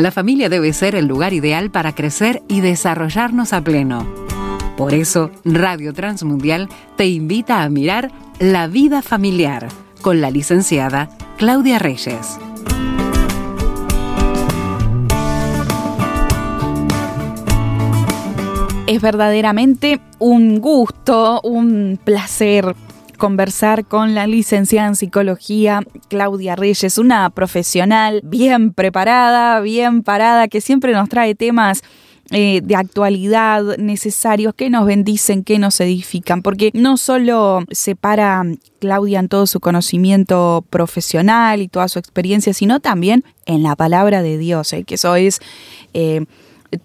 La familia debe ser el lugar ideal para crecer y desarrollarnos a pleno. Por eso, Radio Transmundial te invita a mirar La vida familiar con la licenciada Claudia Reyes. Es verdaderamente un gusto, un placer conversar con la licenciada en psicología Claudia Reyes, una profesional bien preparada, bien parada, que siempre nos trae temas eh, de actualidad necesarios que nos bendicen, que nos edifican, porque no solo separa Claudia en todo su conocimiento profesional y toda su experiencia, sino también en la palabra de Dios, eh, que eso es... Eh,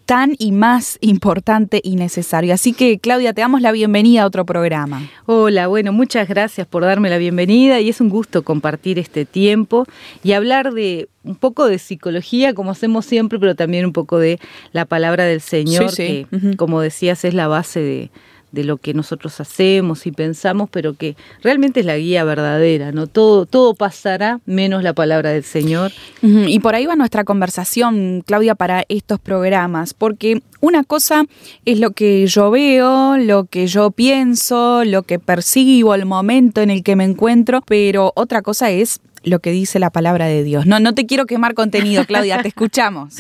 tan y más importante y necesario. Así que, Claudia, te damos la bienvenida a otro programa. Hola, bueno, muchas gracias por darme la bienvenida y es un gusto compartir este tiempo y hablar de un poco de psicología, como hacemos siempre, pero también un poco de la palabra del Señor, que, como decías, es la base de, de lo que nosotros hacemos y pensamos, pero que realmente es la guía verdadera, ¿no? Todo, todo pasará menos la palabra del Señor. Y por ahí va nuestra conversación, Claudia, para estos programas, porque una cosa es lo que yo veo, lo que yo pienso, lo que percibo, el momento en el que me encuentro, pero otra cosa es lo que dice la palabra de Dios. No, no te quiero quemar contenido, Claudia, te escuchamos.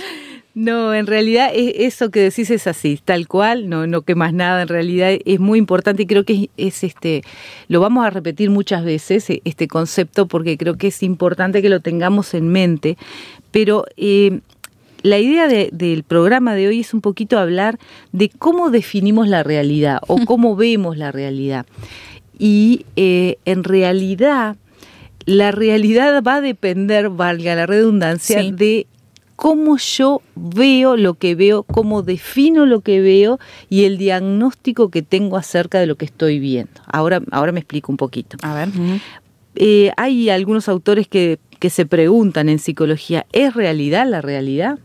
No, en realidad eso que decís es así, tal cual, no, no que más nada, en realidad es muy importante y creo que es, este, lo vamos a repetir muchas veces, e, este concepto, porque creo que es importante que lo tengamos en mente, pero eh, la idea del programa de hoy es un poquito hablar de cómo definimos la realidad o cómo vemos la realidad. Y eh, en realidad, la realidad va a depender, valga la redundancia, de cómo yo veo lo que veo, cómo defino lo que veo y el diagnóstico que tengo acerca de lo que estoy viendo. Ahora, ahora me explico un poquito. A ver. Eh, hay algunos autores que, que, se preguntan en psicología, ¿es realidad la realidad?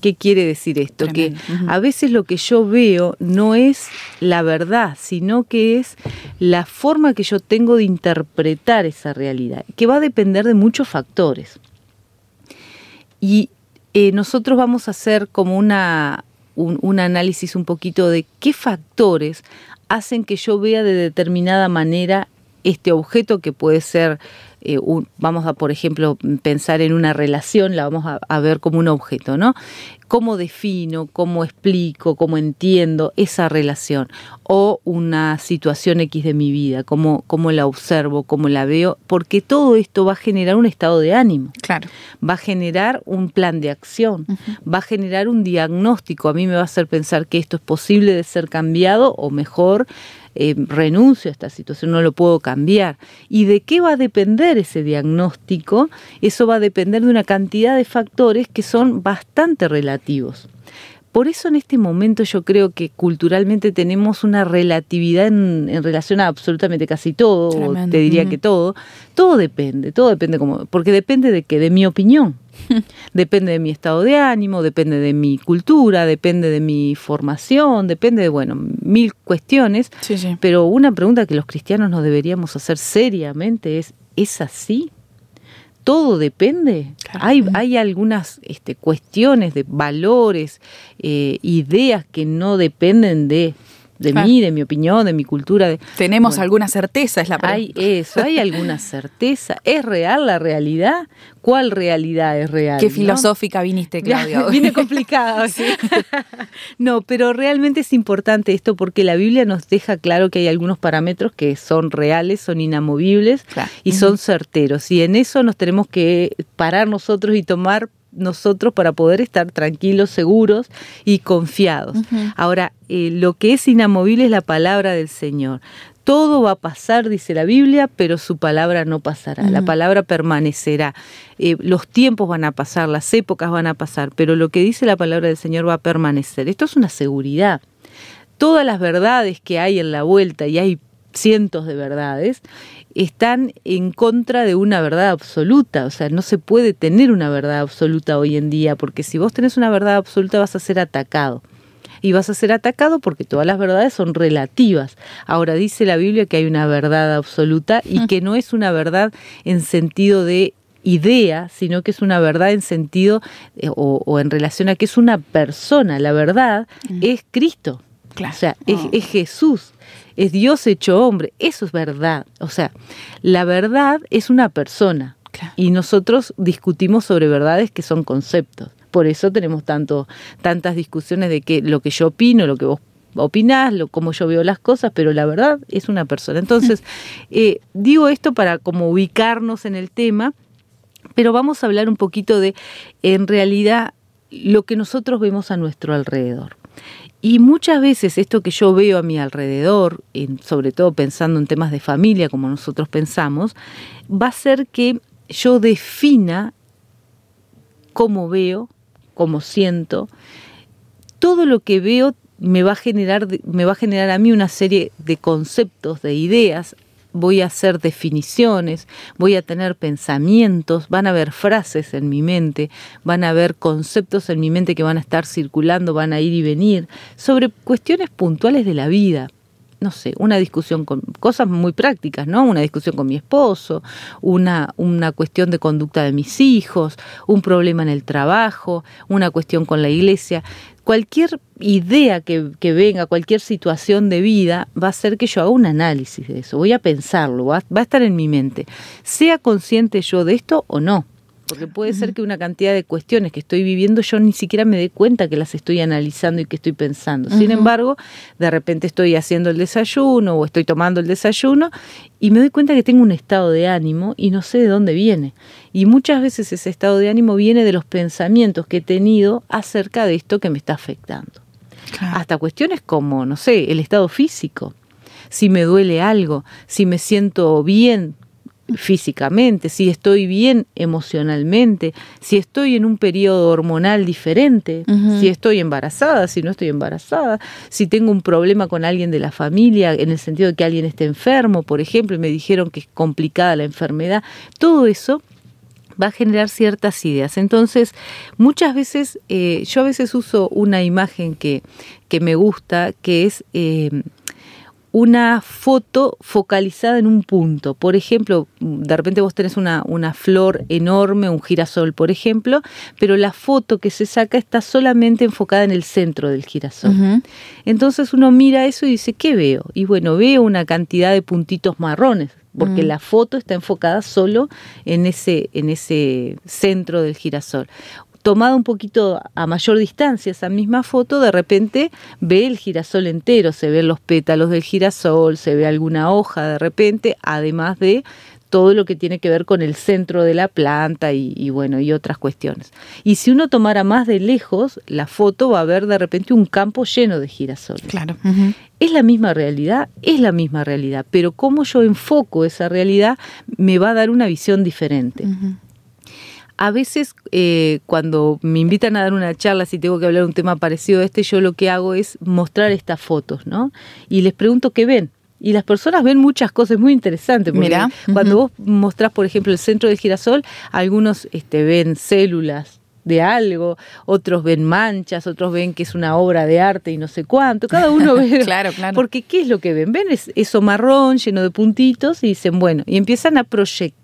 ¿Qué quiere decir esto? Que a veces lo que yo veo no es la verdad, sino que es la forma que yo tengo de interpretar esa realidad, que va a depender de muchos factores. Y eh, nosotros vamos a hacer como una, un, análisis un poquito de qué factores hacen que yo vea de determinada manera este objeto que puede ser, eh, vamos a por ejemplo pensar en una relación, la vamos a, ver como un objeto, ¿no? cómo defino, cómo explico, cómo entiendo esa relación o una situación X de mi vida, cómo, cómo la observo, cómo la veo, porque todo esto va a generar un estado de ánimo. Claro. Va a generar un plan de acción, va a generar un diagnóstico. A mí me va a hacer pensar que esto es posible de ser cambiado o mejor eh, renuncio a esta situación, no lo puedo cambiar. ¿Y de qué va a depender ese diagnóstico? Eso va a depender de una cantidad de factores que son bastante relativos. Por eso en este momento yo creo que culturalmente tenemos una relatividad en, relación a absolutamente casi todo, te diría que todo. Todo depende, todo depende como, porque depende de qué, de mi opinión. depende de mi estado de ánimo, depende de mi cultura, depende de mi formación, depende de, bueno, mil cuestiones. Pero una pregunta que los cristianos nos deberíamos hacer seriamente es, ¿es así? todo depende. Hay, hay algunas este, cuestiones de valores, eh, ideas que no dependen de de mí, de mi opinión, de mi cultura. Tenemos alguna certeza, es la pregunta. Hay eso, hay alguna certeza. ¿Es real la realidad? ¿Cuál realidad es real? Qué filosófica viniste, Claudia. Viene complicado, sí. no, pero realmente es importante esto porque la Biblia nos deja claro que hay algunos parámetros que son reales, son inamovibles y son certeros. Y en eso nos tenemos que parar nosotros y tomar nosotros para poder estar tranquilos, seguros y confiados. Ahora, eh, lo que es inamovible es la palabra del Señor. Todo va a pasar, dice la Biblia, pero su palabra no pasará, la palabra permanecerá. Eh, los tiempos van a pasar, las épocas van a pasar, pero lo que dice la palabra del Señor va a permanecer. Esto es una seguridad. Todas las verdades que hay en la vuelta, y hay cientos de verdades, están en contra de una verdad absoluta. O sea, no se puede tener una verdad absoluta hoy en día, porque si vos tenés una verdad absoluta vas a ser atacado. Y vas a ser atacado porque todas las verdades son relativas. Ahora dice la Biblia que hay una verdad absoluta y mm. que no es una verdad en sentido de idea, sino que es una verdad en sentido eh, o, en relación a que es una persona. La verdad mm. es Cristo. O sea, es, oh. es Jesús es Dios hecho hombre, eso es verdad. O sea, la verdad es una persona y nosotros discutimos sobre verdades que son conceptos. Por eso tenemos tanto, tantas discusiones de que lo que yo opino, lo que vos opinás, lo, cómo yo veo las cosas, pero la verdad es una persona. Entonces, eh, digo esto para como ubicarnos en el tema, pero vamos a hablar un poquito de, en realidad, lo que nosotros vemos a nuestro alrededor. Y muchas veces esto que yo veo a mi alrededor, sobre todo pensando en temas de familia como nosotros pensamos, va a ser que yo defina cómo veo, cómo siento. Todo lo que veo me va a generar, me va a generar a mí una serie de conceptos, de ideas voy a hacer definiciones, voy a tener pensamientos, van a haber frases en mi mente, van a haber conceptos en mi mente que van a estar circulando, van a ir y venir, sobre cuestiones puntuales de la vida. No sé, una discusión con cosas muy prácticas, ¿no? Una discusión con mi esposo, una, una cuestión de conducta de mis hijos, un problema en el trabajo, una cuestión con la iglesia cualquier idea que, venga, cualquier situación de vida, va a ser que yo haga un análisis de eso, voy a pensarlo, va, va a estar en mi mente. Sea consciente yo de esto o no. Porque puede ser que una cantidad de cuestiones que estoy viviendo yo ni siquiera me dé cuenta que las estoy analizando y que estoy pensando. Sin embargo, de repente estoy haciendo el desayuno o estoy tomando el desayuno y me doy cuenta que tengo un estado de ánimo y no sé de dónde viene. Y muchas veces ese estado de ánimo viene de los pensamientos que he tenido acerca de esto que me está afectando. Hasta cuestiones como, no sé, el estado físico si me duele algo, si me siento bien físicamente, si estoy bien emocionalmente, si estoy en un periodo hormonal diferente, si estoy embarazada, si no estoy embarazada, si tengo un problema con alguien de la familia, en el sentido de que alguien esté enfermo, por ejemplo, y me dijeron que es complicada la enfermedad, todo eso va a generar ciertas ideas. Entonces, muchas veces, eh, yo a veces uso una imagen que, que me gusta, que es... Eh, una foto focalizada en un punto. Por ejemplo, de repente vos tenés una, una, flor enorme, un girasol, por ejemplo, pero la foto que se saca está solamente enfocada en el centro del girasol. Entonces uno mira eso y dice, ¿qué veo? Y bueno, veo una cantidad de puntitos marrones porque la foto está enfocada solo en ese, en ese centro del girasol tomada un poquito a mayor distancia esa misma foto, de repente ve el girasol entero, se ven los pétalos del girasol, se ve alguna hoja de repente, además de todo lo que tiene que ver con el centro de la planta y, bueno, y otras cuestiones. Y si uno tomara más de lejos la foto, va a ver de repente un campo lleno de girasoles. Claro. Es la misma realidad, es la misma realidad, pero cómo yo enfoco esa realidad me va a dar una visión diferente. A veces eh, cuando me invitan a dar una charla, si tengo que hablar un tema parecido a este, yo lo que hago es mostrar estas fotos, ¿no? Y les pregunto qué ven. Y las personas ven muchas cosas muy interesantes. Mira, cuando vos mostrás, por ejemplo, el centro del girasol, algunos este, ven células de algo, otros ven manchas, otros ven que es una obra de arte y no sé cuánto. Cada uno ve. claro, claro. Porque ¿qué es lo que ven? Ven eso marrón lleno de puntitos y dicen, bueno, y empiezan a proyectar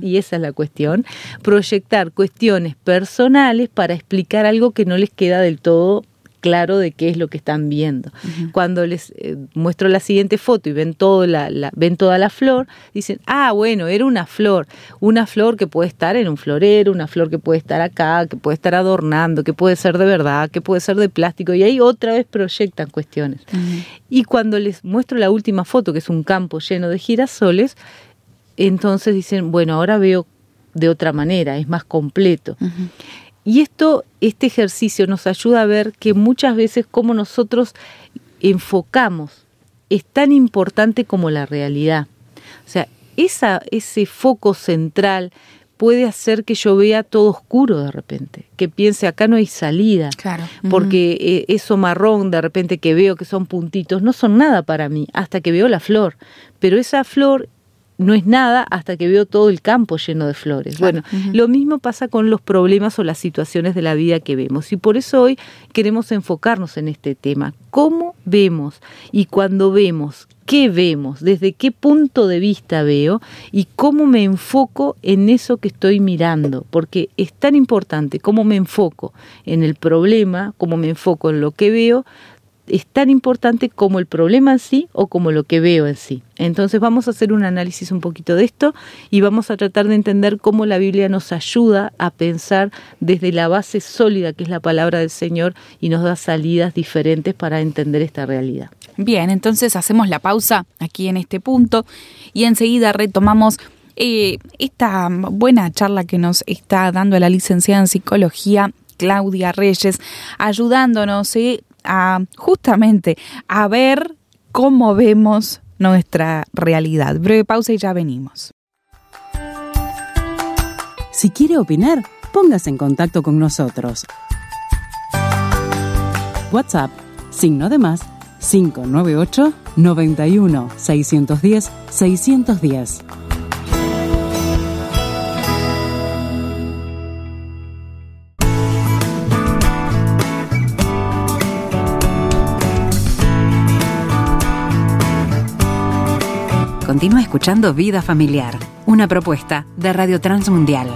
y esa es la cuestión, proyectar cuestiones personales para explicar algo que no les queda del todo claro de qué es lo que están viendo. Cuando les eh, muestro la siguiente foto y ven, todo la, ven toda la flor, dicen, ah, bueno, era una flor, una flor que puede estar en un florero, una flor que puede estar acá, que puede estar adornando, que puede ser de verdad, que puede ser de plástico, y ahí otra vez proyectan cuestiones. Y cuando les muestro la última foto, que es un campo lleno de girasoles, entonces dicen, bueno, ahora veo de otra manera, es más completo. Y esto, este ejercicio nos ayuda a ver que muchas veces como nosotros enfocamos es tan importante como la realidad. O sea, esa, ese foco central puede hacer que yo vea todo oscuro de repente, que piense acá no hay salida, claro. porque eh, eso marrón de repente que veo que son puntitos no son nada para mí hasta que veo la flor, pero esa flor no es nada hasta que veo todo el campo lleno de flores. Bueno, lo mismo pasa con los problemas o las situaciones de la vida que vemos. Y por eso hoy queremos enfocarnos en este tema. ¿Cómo vemos? Y cuando vemos, ¿qué vemos? ¿Desde qué punto de vista veo? Y cómo me enfoco en eso que estoy mirando. Porque es tan importante cómo me enfoco en el problema, cómo me enfoco en lo que veo, es tan importante como el problema en sí o como lo que veo en sí. Entonces vamos a hacer un análisis un poquito de esto y vamos a tratar de entender cómo la Biblia nos ayuda a pensar desde la base sólida que es la palabra del Señor y nos da salidas diferentes para entender esta realidad. Bien, entonces hacemos la pausa aquí en este punto y enseguida retomamos eh, esta buena charla que nos está dando la licenciada en psicología Claudia Reyes, ayudándonos eh, a justamente a ver cómo vemos nuestra realidad. Breve pausa y ya venimos. Si quiere opinar, póngase en contacto con nosotros. WhatsApp, signo de más, 598 91 610 610. Continúa escuchando Vida Familiar, una propuesta de Radio Transmundial.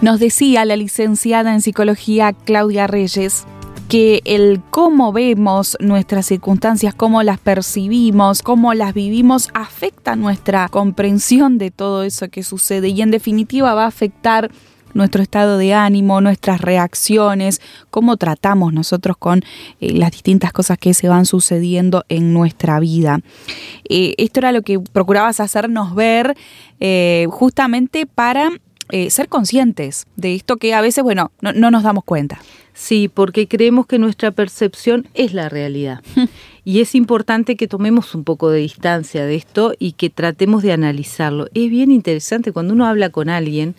Nos decía la licenciada en psicología Claudia Reyes que el cómo vemos nuestras circunstancias, cómo las percibimos, cómo las vivimos, afecta nuestra comprensión de todo eso que sucede y en definitiva va a afectar nuestro estado de ánimo, nuestras reacciones, cómo tratamos nosotros con eh, las distintas cosas que se van sucediendo en nuestra vida. Eh, esto era lo que procurabas hacernos ver eh, justamente para ser conscientes de esto que a veces, bueno, no, no nos damos cuenta. Sí, porque creemos que nuestra percepción es la realidad. y es importante que tomemos un poco de distancia de esto y que tratemos de analizarlo. Es bien interesante cuando uno habla con alguien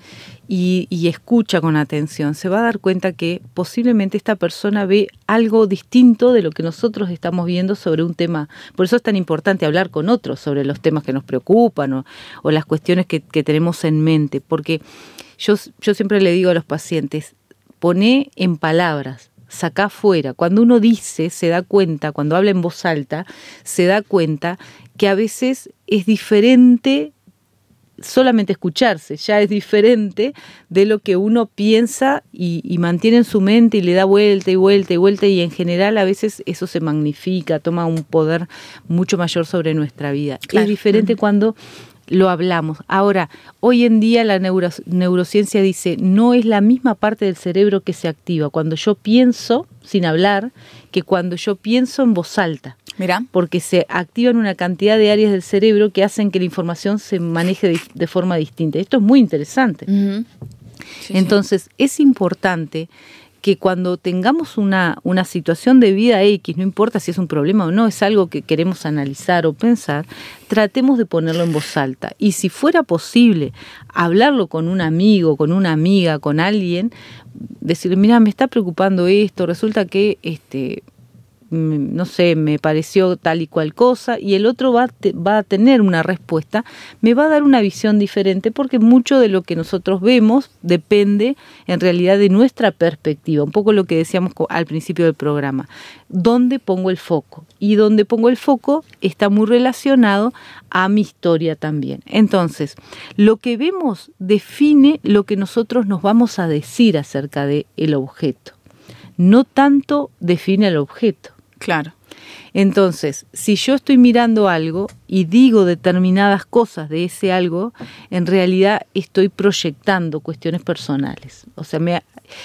y, escucha con atención, se va a dar cuenta que posiblemente esta persona ve algo distinto de lo que nosotros estamos viendo sobre un tema. Por eso es tan importante hablar con otros sobre los temas que nos preocupan o, las cuestiones que, tenemos en mente, porque yo, yo siempre le digo a los pacientes, pone en palabras, saca afuera. Cuando uno dice, se da cuenta, cuando habla en voz alta, se da cuenta que a veces es diferente solamente escucharse, ya es diferente de lo que uno piensa y, mantiene en su mente y le da vuelta y vuelta y vuelta y en general a veces eso se magnifica, toma un poder mucho mayor sobre nuestra vida. Es diferente cuando lo hablamos. Ahora, hoy en día la neurociencia dice, no es la misma parte del cerebro que se activa cuando yo pienso sin hablar que cuando yo pienso en voz alta. Mira. Porque se activan una cantidad de áreas del cerebro que hacen que la información se maneje de, forma distinta. Esto es muy interesante. Entonces, es importante que cuando tengamos una, una situación de vida X, no importa si es un problema o no, es algo que queremos analizar o pensar, tratemos de ponerlo en voz alta. Y si fuera posible hablarlo con un amigo, con una amiga, con alguien, decirle, mira, me está preocupando esto, resulta que este no sé, me pareció tal y cual cosa, y el otro va, va a tener una respuesta, me va a dar una visión diferente porque mucho de lo que nosotros vemos depende en realidad de nuestra perspectiva, un poco lo que decíamos al principio del programa, dónde pongo el foco. Y donde pongo el foco está muy relacionado a mi historia también. Entonces, lo que vemos define lo que nosotros nos vamos a decir acerca del el objeto. No tanto define el objeto. Claro. Entonces, si yo estoy mirando algo y digo determinadas cosas de ese algo, en realidad estoy proyectando cuestiones personales. O sea, me,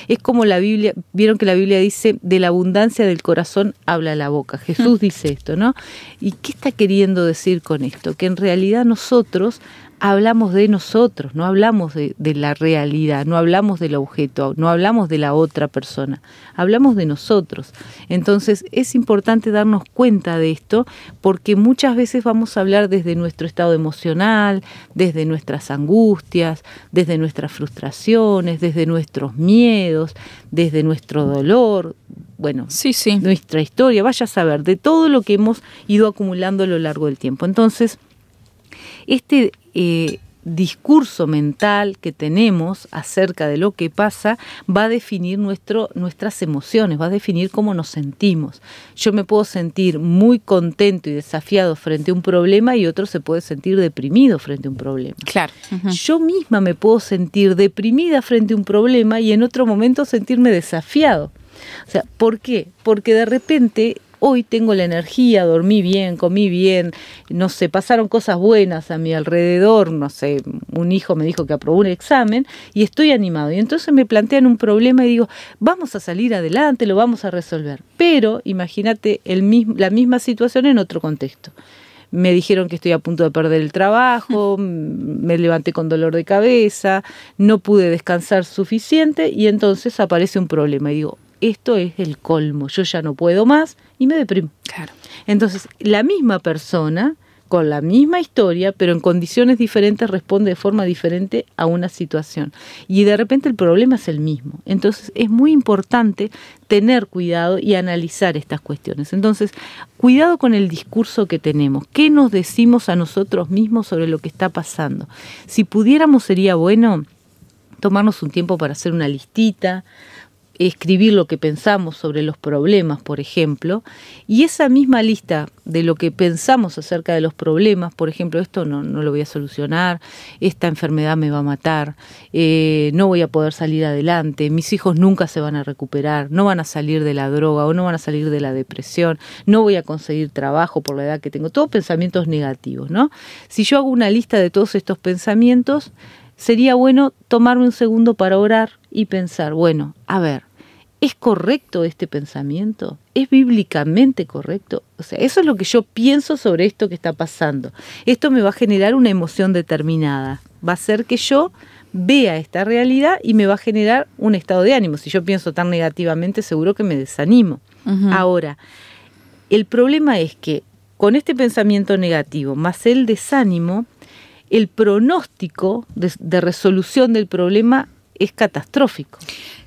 es como la Biblia, vieron que la Biblia dice, de la abundancia del corazón habla la boca. Jesús dice esto, ¿no? ¿Y qué está queriendo decir con esto? Que en realidad nosotros hablamos de nosotros, no hablamos de, la realidad, no hablamos del objeto, no hablamos de la otra persona, hablamos de nosotros. Entonces es importante darnos cuenta de esto porque muchas veces vamos a hablar desde nuestro estado emocional, desde nuestras angustias, desde nuestras frustraciones, desde nuestros miedos desde nuestro dolor, bueno, sí, sí. nuestra historia, vaya a saber, de todo lo que hemos ido acumulando a lo largo del tiempo. Entonces, este eh, discurso mental que tenemos acerca de lo que pasa va a definir nuestro, nuestras emociones, va a definir cómo nos sentimos. Yo me puedo sentir muy contento y desafiado frente a un problema y otro se puede sentir deprimido frente a un problema. Claro. Yo misma me puedo sentir deprimida frente a un problema y en otro momento sentirme desafiado. O sea, ¿por qué? Porque de repente hoy tengo la energía, dormí bien, comí bien, no sé, pasaron cosas buenas a mi alrededor, no sé, un hijo me dijo que aprobó un examen y estoy animado. Y entonces me plantean un problema y digo, vamos a salir adelante, lo vamos a resolver. Pero imagínate la misma situación en otro contexto me dijeron que estoy a punto de perder el trabajo, me levanté con dolor de cabeza, no pude descansar suficiente y entonces aparece un problema y digo, esto es el colmo, yo ya no puedo más y me deprimo. Claro. Entonces, la misma persona, con la misma historia, pero en condiciones diferentes, responde de forma diferente a una situación. Y de repente el problema es el mismo. Entonces, es muy importante tener cuidado y analizar estas cuestiones. Entonces, cuidado con el discurso que tenemos. ¿Qué nos decimos a nosotros mismos sobre lo que está pasando? Si pudiéramos, sería bueno tomarnos un tiempo para hacer una listita, escribir lo que pensamos sobre los problemas, por ejemplo, y esa misma lista de lo que pensamos acerca de los problemas, por ejemplo, esto no, no lo voy a solucionar, esta enfermedad me va a matar, eh, no voy a poder salir adelante, mis hijos nunca se van a recuperar, no van a salir de la droga o no van a salir de la depresión, no voy a conseguir trabajo por la edad que tengo, todos pensamientos negativos, ¿no? Si yo hago una lista de todos estos pensamientos, sería bueno tomarme un segundo para orar y pensar, bueno, a ver, ¿es correcto este pensamiento? ¿Es bíblicamente correcto? O sea, eso es lo que yo pienso sobre esto que está pasando. Esto me va a generar una emoción determinada. Va a hacer que yo vea esta realidad y me va a generar un estado de ánimo. Si yo pienso tan negativamente, seguro que me desanimo. Ahora, el problema es que con este pensamiento negativo más el desánimo, el pronóstico de, resolución del problema es catastrófico.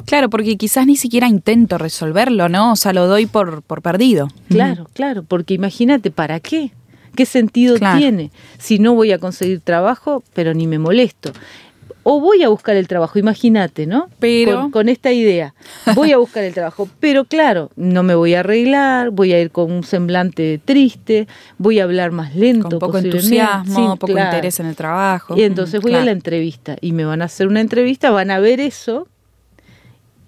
Claro, porque quizás ni siquiera intento resolverlo, ¿no? O sea, lo doy por, por perdido. Claro, claro, porque imagínate, ¿para qué? ¿Qué sentido tiene? Si no voy a conseguir trabajo, pero ni me molesto o voy a buscar el trabajo, imagínate, ¿no? Pero con, esta idea, voy a buscar el trabajo, pero claro, no me voy a arreglar, voy a ir con un semblante triste, voy a hablar más lento, con poco entusiasmo, poco interés en el trabajo. Y entonces voy a la entrevista y me van a hacer una entrevista, van a ver eso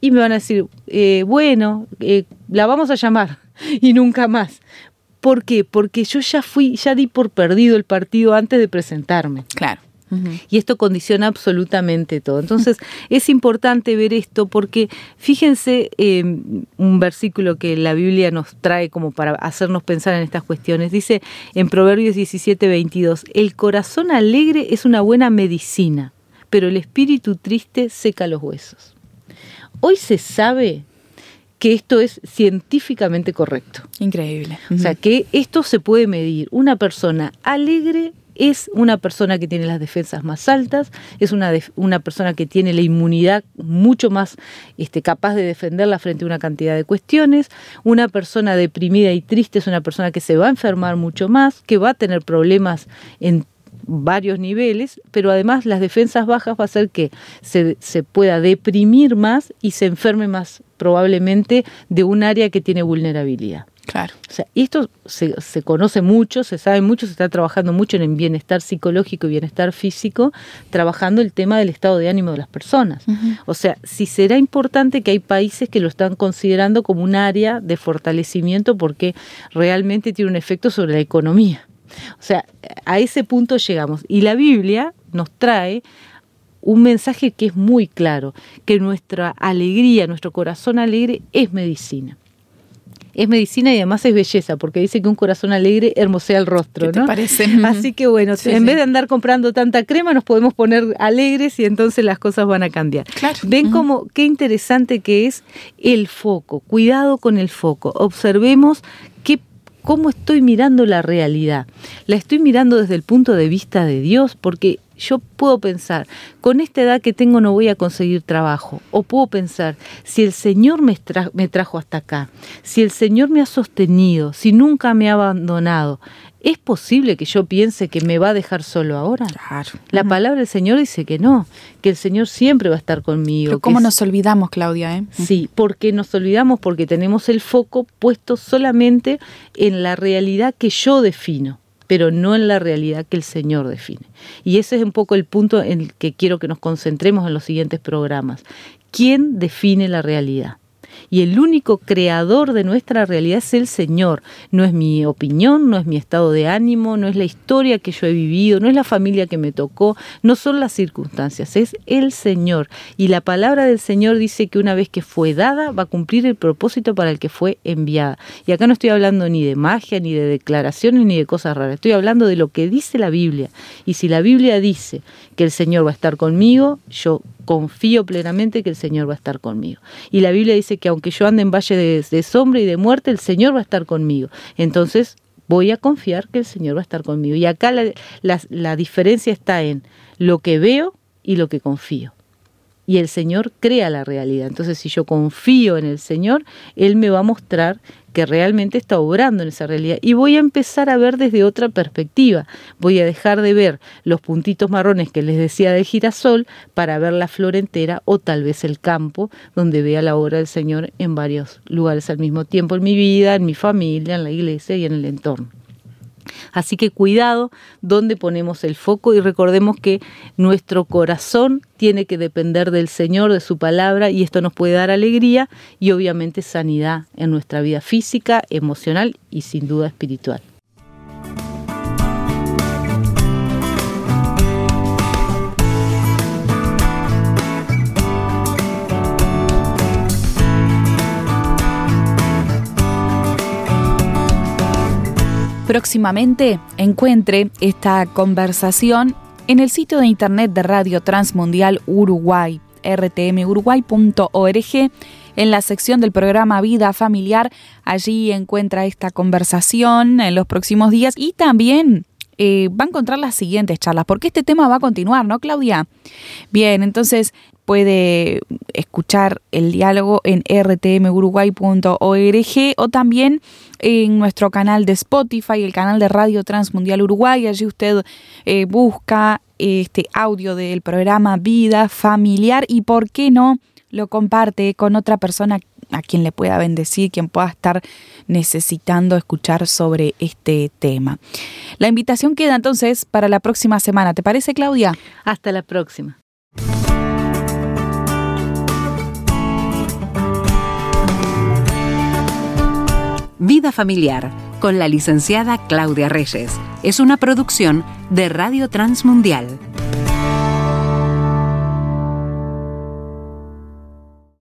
y me van a decir, eh, bueno, eh, la vamos a llamar y nunca más. ¿Por qué? Porque yo ya fui, ya di por perdido el partido antes de presentarme. Claro. Y esto condiciona absolutamente todo. Entonces es importante ver esto porque fíjense eh, un versículo que la Biblia nos trae como para hacernos pensar en estas cuestiones. Dice en Proverbios 17, 22, el corazón alegre es una buena medicina, pero el espíritu triste seca los huesos. Hoy se sabe que esto es científicamente correcto. Increíble. O sea, que esto se puede medir. Una persona alegre es una persona que tiene las defensas más altas, es una, una persona que tiene la inmunidad mucho más este, capaz de defenderla frente a una cantidad de cuestiones, una persona deprimida y triste es una persona que se va a enfermar mucho más, que va a tener problemas en varios niveles, pero además las defensas bajas va a hacer que se, se, pueda deprimir más y se enferme más probablemente de un área que tiene vulnerabilidad. Claro. O sea, esto se, se, conoce mucho, se sabe mucho, se está trabajando mucho en el bienestar psicológico y bienestar físico, trabajando el tema del estado de ánimo de las personas. O sea, si será importante que hay países que lo están considerando como un área de fortalecimiento porque realmente tiene un efecto sobre la economía. O sea, a ese punto llegamos. Y la Biblia nos trae un mensaje que es muy claro, que nuestra alegría, nuestro corazón alegre es medicina es medicina y además es belleza, porque dice que un corazón alegre hermosea el rostro, ¿Qué ¿no? Parece? Así que bueno, en vez de andar comprando tanta crema, nos podemos poner alegres y entonces las cosas van a cambiar. Ven cómo qué interesante que es el foco. Cuidado con el foco. Observemos qué cómo estoy mirando la realidad. La estoy mirando desde el punto de vista de Dios, porque yo puedo pensar, con esta edad que tengo no voy a conseguir trabajo. O puedo pensar, si el Señor me, me trajo hasta acá, si el Señor me ha sostenido, si nunca me ha abandonado, ¿Es posible que yo piense que me va a dejar solo ahora? Claro. La palabra del Señor dice que no, que el Señor siempre va a estar conmigo. Pero ¿cómo nos olvidamos, Claudia? Eh? Sí, porque nos olvidamos porque tenemos el foco puesto solamente en la realidad que yo defino pero no en la realidad que el Señor define. Y ese es un poco el punto en el que quiero que nos concentremos en los siguientes programas. ¿Quién define la realidad? Y el único creador de nuestra realidad es el Señor. No es mi opinión, no es mi estado de ánimo, no es la historia que yo he vivido, no es la familia que me tocó, no son las circunstancias, es el Señor. Y la palabra del Señor dice que una vez que fue dada va a cumplir el propósito para el que fue enviada. Y acá no estoy hablando ni de magia, ni de declaraciones, ni de cosas raras, estoy hablando de lo que dice la Biblia. Y si la Biblia dice que el Señor va a estar conmigo, yo confío plenamente que el Señor va a estar conmigo. Y la Biblia dice que aunque yo ande en valle de, sombra y de muerte, el Señor va a estar conmigo. Entonces voy a confiar que el Señor va a estar conmigo. Y acá la diferencia está en lo que veo y lo que confío y el Señor crea la realidad. Entonces, si yo confío en el Señor, Él me va a mostrar que realmente está obrando en esa realidad y voy a empezar a ver desde otra perspectiva. Voy a dejar de ver los puntitos marrones que les decía del girasol para ver la flor entera o tal vez el campo donde vea la obra del Señor en varios lugares al mismo tiempo en mi vida, en mi familia, en la iglesia y en el entorno. Así que cuidado donde ponemos el foco y recordemos que nuestro corazón tiene que depender del Señor, de su palabra, y esto nos puede dar alegría y obviamente sanidad en nuestra vida física, emocional y sin duda espiritual. Próximamente encuentre esta conversación en el sitio de internet de Radio Transmundial Uruguay, rtmuruguay.org, en la sección del programa Vida Familiar. Allí encuentra esta conversación en los próximos días y también eh, va a encontrar las siguientes charlas, porque este tema va a continuar, ¿no, Claudia? Bien, entonces puede escuchar el diálogo en rtmuruguay.org o también en nuestro canal de Spotify, el canal de Radio Transmundial Uruguay. Allí usted eh, busca este audio del programa Vida Familiar y, ¿por qué no?, lo comparte con otra persona a quien le pueda bendecir, quien pueda estar necesitando escuchar sobre este tema. La invitación queda entonces para la próxima semana. ¿Te parece, Claudia? Hasta la próxima. Vida Familiar con la licenciada Claudia Reyes. Es una producción de Radio Transmundial